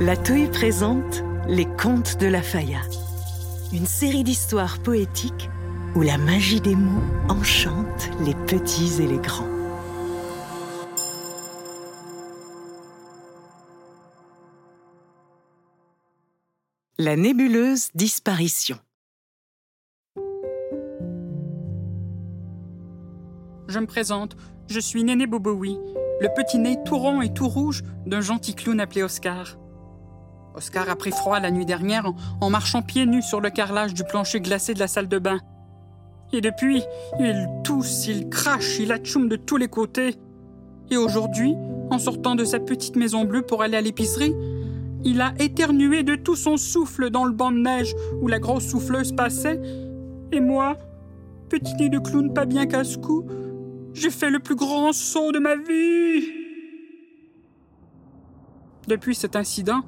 La Touille présente Les Contes de la Faya, une série d'histoires poétiques où la magie des mots enchante les petits et les grands. La nébuleuse disparition. Je me présente, je suis Néné Bobowi, le petit nez tout rond et tout rouge d'un gentil clown appelé Oscar. Oscar a pris froid la nuit dernière en, marchant pieds nus sur le carrelage du plancher glacé de la salle de bain. Et depuis, il tousse, il crache, il atchoum de tous les côtés. Et aujourd'hui, en sortant de sa petite maison bleue pour aller à l'épicerie, il a éternué de tout son souffle dans le banc de neige où la grosse souffleuse passait. Et moi, petit nez de clown pas bien casse-cou, j'ai fait le plus grand saut de ma vie. Depuis cet incident,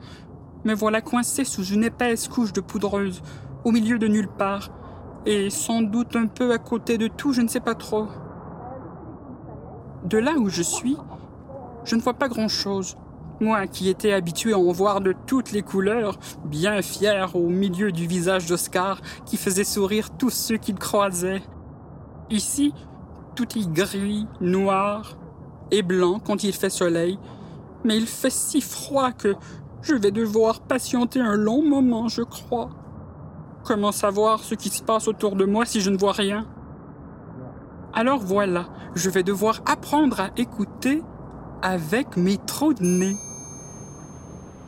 me voilà coincé sous une épaisse couche de poudreuse, au milieu de nulle part, et sans doute un peu à côté de tout, je ne sais pas trop. De là où je suis, je ne vois pas grand-chose. Moi qui étais habitué à en voir de toutes les couleurs, bien fier au milieu du visage d'Oscar qui faisait sourire tous ceux qu'il croisait. Ici, tout est gris, noir et blanc quand il fait soleil, mais il fait si froid que je vais devoir patienter un long moment, je crois. Comment savoir ce qui se passe autour de moi si je ne vois rien? Alors voilà, je vais devoir apprendre à écouter avec mes trous de nez.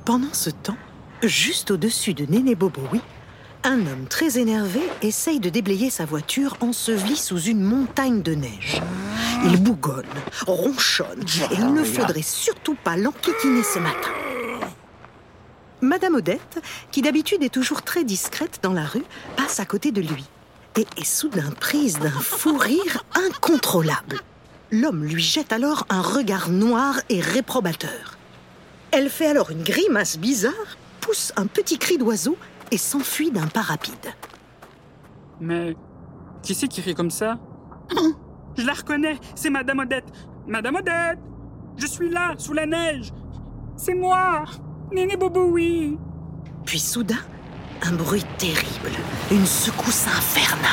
Pendant ce temps, juste au-dessus de Néné Boboui, un homme très énervé essaye de déblayer sa voiture ensevelie sous une montagne de neige. Il bougonne, ronchonne, et il ne faudrait surtout pas l'enquiquiner ce matin. Madame Odette, qui d'habitude est toujours très discrète dans la rue, passe à côté de lui et est soudain prise d'un fou rire incontrôlable. L'homme lui jette alors un regard noir et réprobateur. Elle fait alors une grimace bizarre, pousse un petit cri d'oiseau et s'enfuit d'un pas rapide. Mais qui c'est qui rit comme ça? Je la reconnais, c'est Madame Odette. Madame Odette Je suis là, sous la neige C'est moi Néné Boboui Puis soudain, un bruit terrible, une secousse infernale.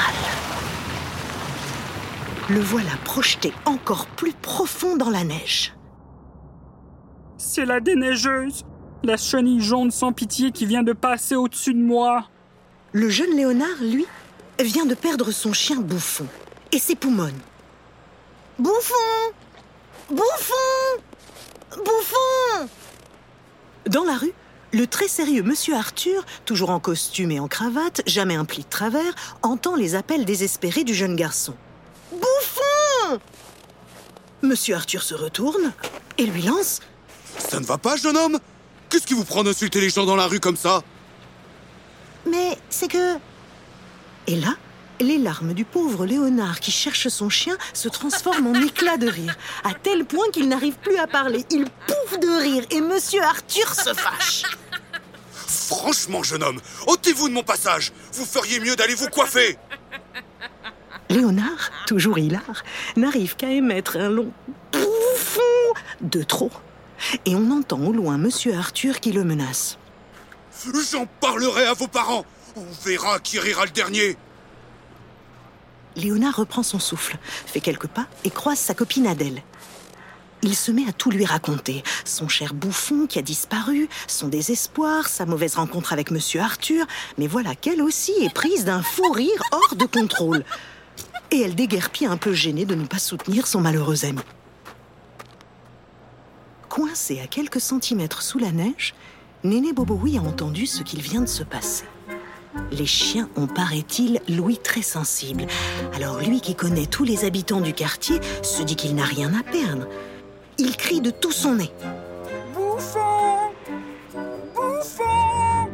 Le voilà projeté encore plus profond dans la neige. C'est la déneigeuse La chenille jaune sans pitié qui vient de passer au-dessus de moi Le jeune Léonard, lui, vient de perdre son chien Bouffon et ses poumons. Bouffon Bouffon Bouffon Dans la rue, le très sérieux Monsieur Arthur, toujours en costume et en cravate, jamais un pli de travers, entend les appels désespérés du jeune garçon. Bouffon! Monsieur Arthur se retourne et lui lance. Ça ne va pas, jeune homme? Qu'est-ce qui vous prend d'insulter les gens dans la rue comme ça? Mais c'est que... Et là, les larmes du pauvre Léonard qui cherche son chien se transforment en éclats de rire, à tel point qu'il n'arrive plus à parler. Il pouffe de rire et Monsieur Arthur se fâche. Franchement, jeune homme, ôtez-vous de mon passage Vous feriez mieux d'aller vous coiffer Léonard, toujours hilar, n'arrive qu'à émettre un long bouffon de trop. Et on entend au loin Monsieur Arthur qui le menace. J'en parlerai à vos parents On verra qui rira le dernier Léonard reprend son souffle, fait quelques pas et croise sa copine Adèle. Il se met à tout lui raconter. Son cher bouffon qui a disparu, son désespoir, sa mauvaise rencontre avec Monsieur Arthur. Mais voilà qu'elle aussi est prise d'un fou rire hors de contrôle. Et elle déguerpit un peu gênée de ne pas soutenir son malheureux ami. Coincé à quelques centimètres sous la neige, Néné Bobooui a entendu ce qu'il vient de se passer. Les chiens ont, paraît-il, l'ouïe très sensible. Alors lui qui connaît tous les habitants du quartier se dit qu'il n'a rien à perdre. Il crie de tout son nez. Bouffon Bouffon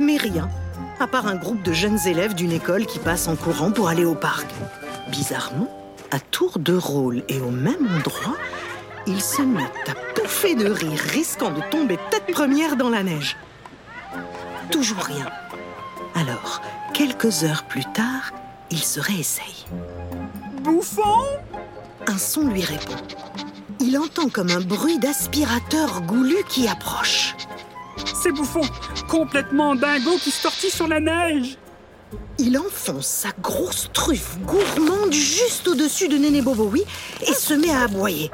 Mais rien, à part un groupe de jeunes élèves d'une école qui passent en courant pour aller au parc. Bizarrement, à tour de rôle et au même endroit, ils se mettent à pouffer de rire, risquant de tomber tête première dans la neige. Toujours rien. Alors, quelques heures plus tard, il se réessaye. Bouffon? Un son lui répond. Il entend comme un bruit d'aspirateur goulu qui approche. C'est Bouffon, complètement dingo qui se tortille sur la neige. Il enfonce sa grosse truffe gourmande juste au-dessus de Néné et se met à aboyer.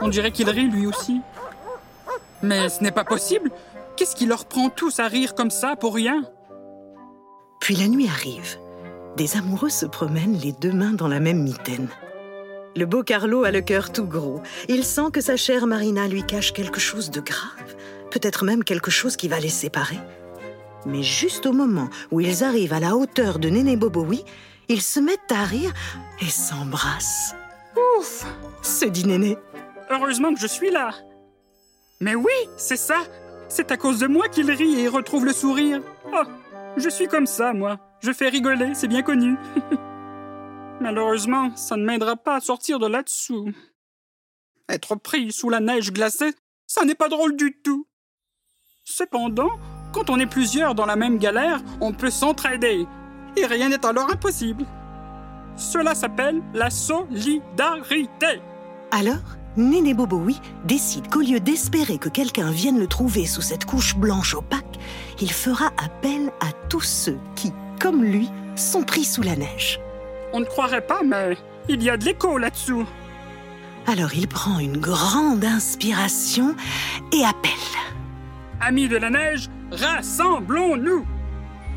On dirait qu'il rit lui aussi. Mais ce n'est pas possible. Qu'est-ce qui leur prend tous à rire comme ça pour rien? Puis la nuit arrive. Des amoureux se promènent les deux mains dans la même mitaine. Le beau Carlo a le cœur tout gros. Il sent que sa chère Marina lui cache quelque chose de grave, peut-être même quelque chose qui va les séparer. Mais juste au moment où ils arrivent à la hauteur de Néné Bobowi, ils se mettent à rire et s'embrassent. Ouf Se dit Néné. Heureusement que je suis là. Mais oui, c'est ça. C'est à cause de moi qu'il rit et retrouve le sourire. Oh, je suis comme ça, moi. Je fais rigoler, c'est bien connu. Malheureusement, ça ne m'aidera pas à sortir de là-dessous. Être pris sous la neige glacée, ça n'est pas drôle du tout. Cependant, quand on est plusieurs dans la même galère, on peut s'entraider. Et rien n'est alors impossible. Cela s'appelle la solidarité. Alors, Néné décide qu'au lieu d'espérer que quelqu'un vienne le trouver sous cette couche blanche opaque, il fera appel à tous ceux qui, comme lui, sont pris sous la neige. On ne croirait pas, mais il y a de l'écho là-dessous. Alors il prend une grande inspiration et appelle. Amis de la neige, rassemblons-nous.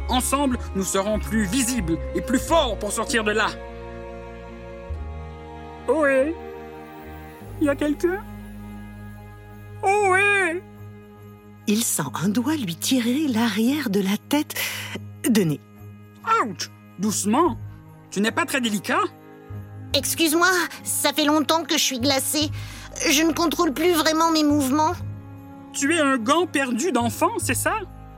Ensemble, nous serons plus visibles et plus forts pour sortir de là. Ohé Y a quelqu'un? Ohé Il sent un doigt lui tirer l'arrière de la tête de nez. Ouch Doucement Tu n'es pas très délicat? Excuse-moi, ça fait longtemps que je suis glacée. Je ne contrôle plus vraiment mes mouvements. Tu es un gant perdu d'enfant, c'est ça?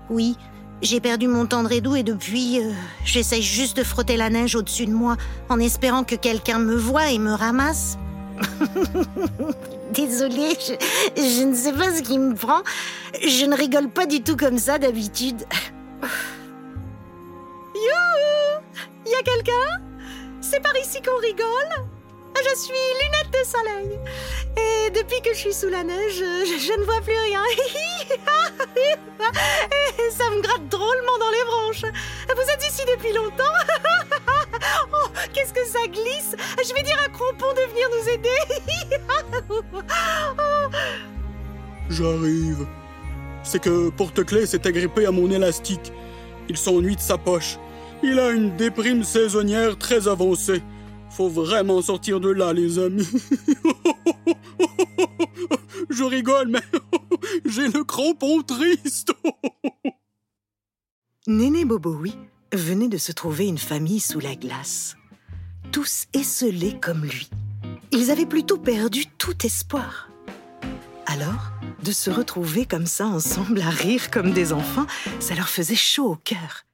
Oui, j'ai perdu mon tendre édou et depuis, euh, j'essaye juste de frotter la neige au-dessus de moi en espérant que quelqu'un me voie et me ramasse. Désolée, je, ne sais pas ce qui me prend. Je ne rigole pas du tout comme ça d'habitude. Youhou Y a quelqu'un? C'est par ici qu'on rigole? Je suis Lunette de Soleil. Et depuis que je suis sous la neige, je, je ne vois plus rien. Et ça me gratte drôlement dans les branches. Vous êtes ici depuis longtemps? Ça glisse Je vais dire à Crampon de venir nous aider. J'arrive. C'est que Porte-Clés s'est agrippé à mon élastique. Il s'ennuie de sa poche. Il a une déprime saisonnière très avancée. Faut vraiment sortir de là, les amis. Je rigole, mais j'ai le crampon triste. Néné Bobowi venait de se trouver une famille sous la glace. Tous esselés comme lui. Ils avaient plutôt perdu tout espoir. Alors, de se retrouver comme ça ensemble à rire comme des enfants, ça leur faisait chaud au cœur.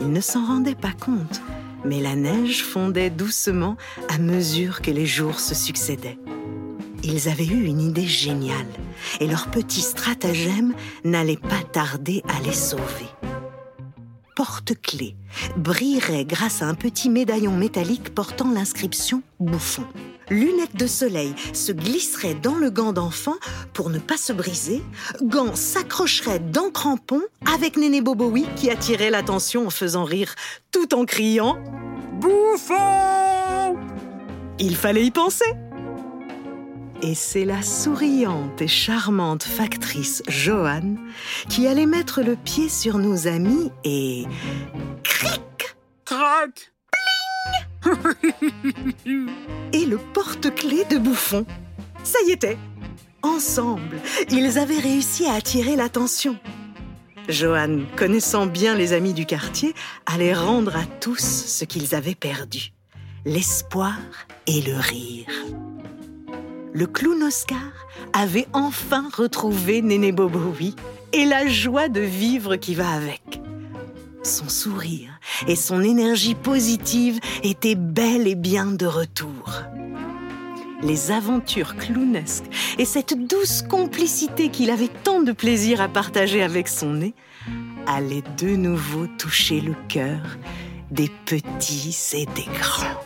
Ils ne s'en rendaient pas compte, mais la neige fondait doucement à mesure que les jours se succédaient. Ils avaient eu une idée géniale et leur petit stratagème n'allait pas tarder à les sauver. Porte-clés brillerait grâce à un petit médaillon métallique portant l'inscription Bouffon. Lunettes de soleil se glisseraient dans le gant d'enfant pour ne pas se briser. Gant s'accrocherait dans crampon avec Néné Bobowi qui attirait l'attention en faisant rire tout en criant Bouffon Il fallait y penser. Et c'est la souriante et charmante factrice Joanne qui allait mettre le pied sur nos amis et... Cric Crac Et le porte-clés de Bouffon. Ça y était. Ensemble, ils avaient réussi à attirer l'attention. Joanne, connaissant bien les amis du quartier, allait rendre à tous ce qu'ils avaient perdu. L'espoir et le rire. Le clown Oscar avait enfin retrouvé Néné Bobowi et la joie de vivre qui va avec. Son sourire et son énergie positive étaient bel et bien de retour. Les aventures clownesques et cette douce complicité qu'il avait tant de plaisir à partager avec son nez allaient de nouveau toucher le cœur des petits et des grands.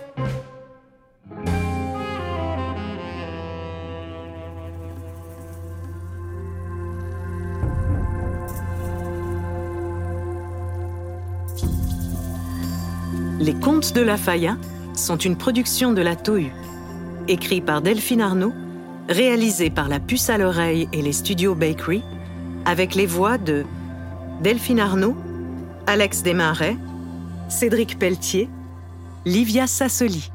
Les Contes de la Faya sont une production de la Tohu, écrit par Delphine Arnaud, réalisé par la Puce à l'oreille et les studios Bakery, avec les voix de Delphine Arnaud, Alex Desmarais, Cédric Pelletier, Livia Sassoli.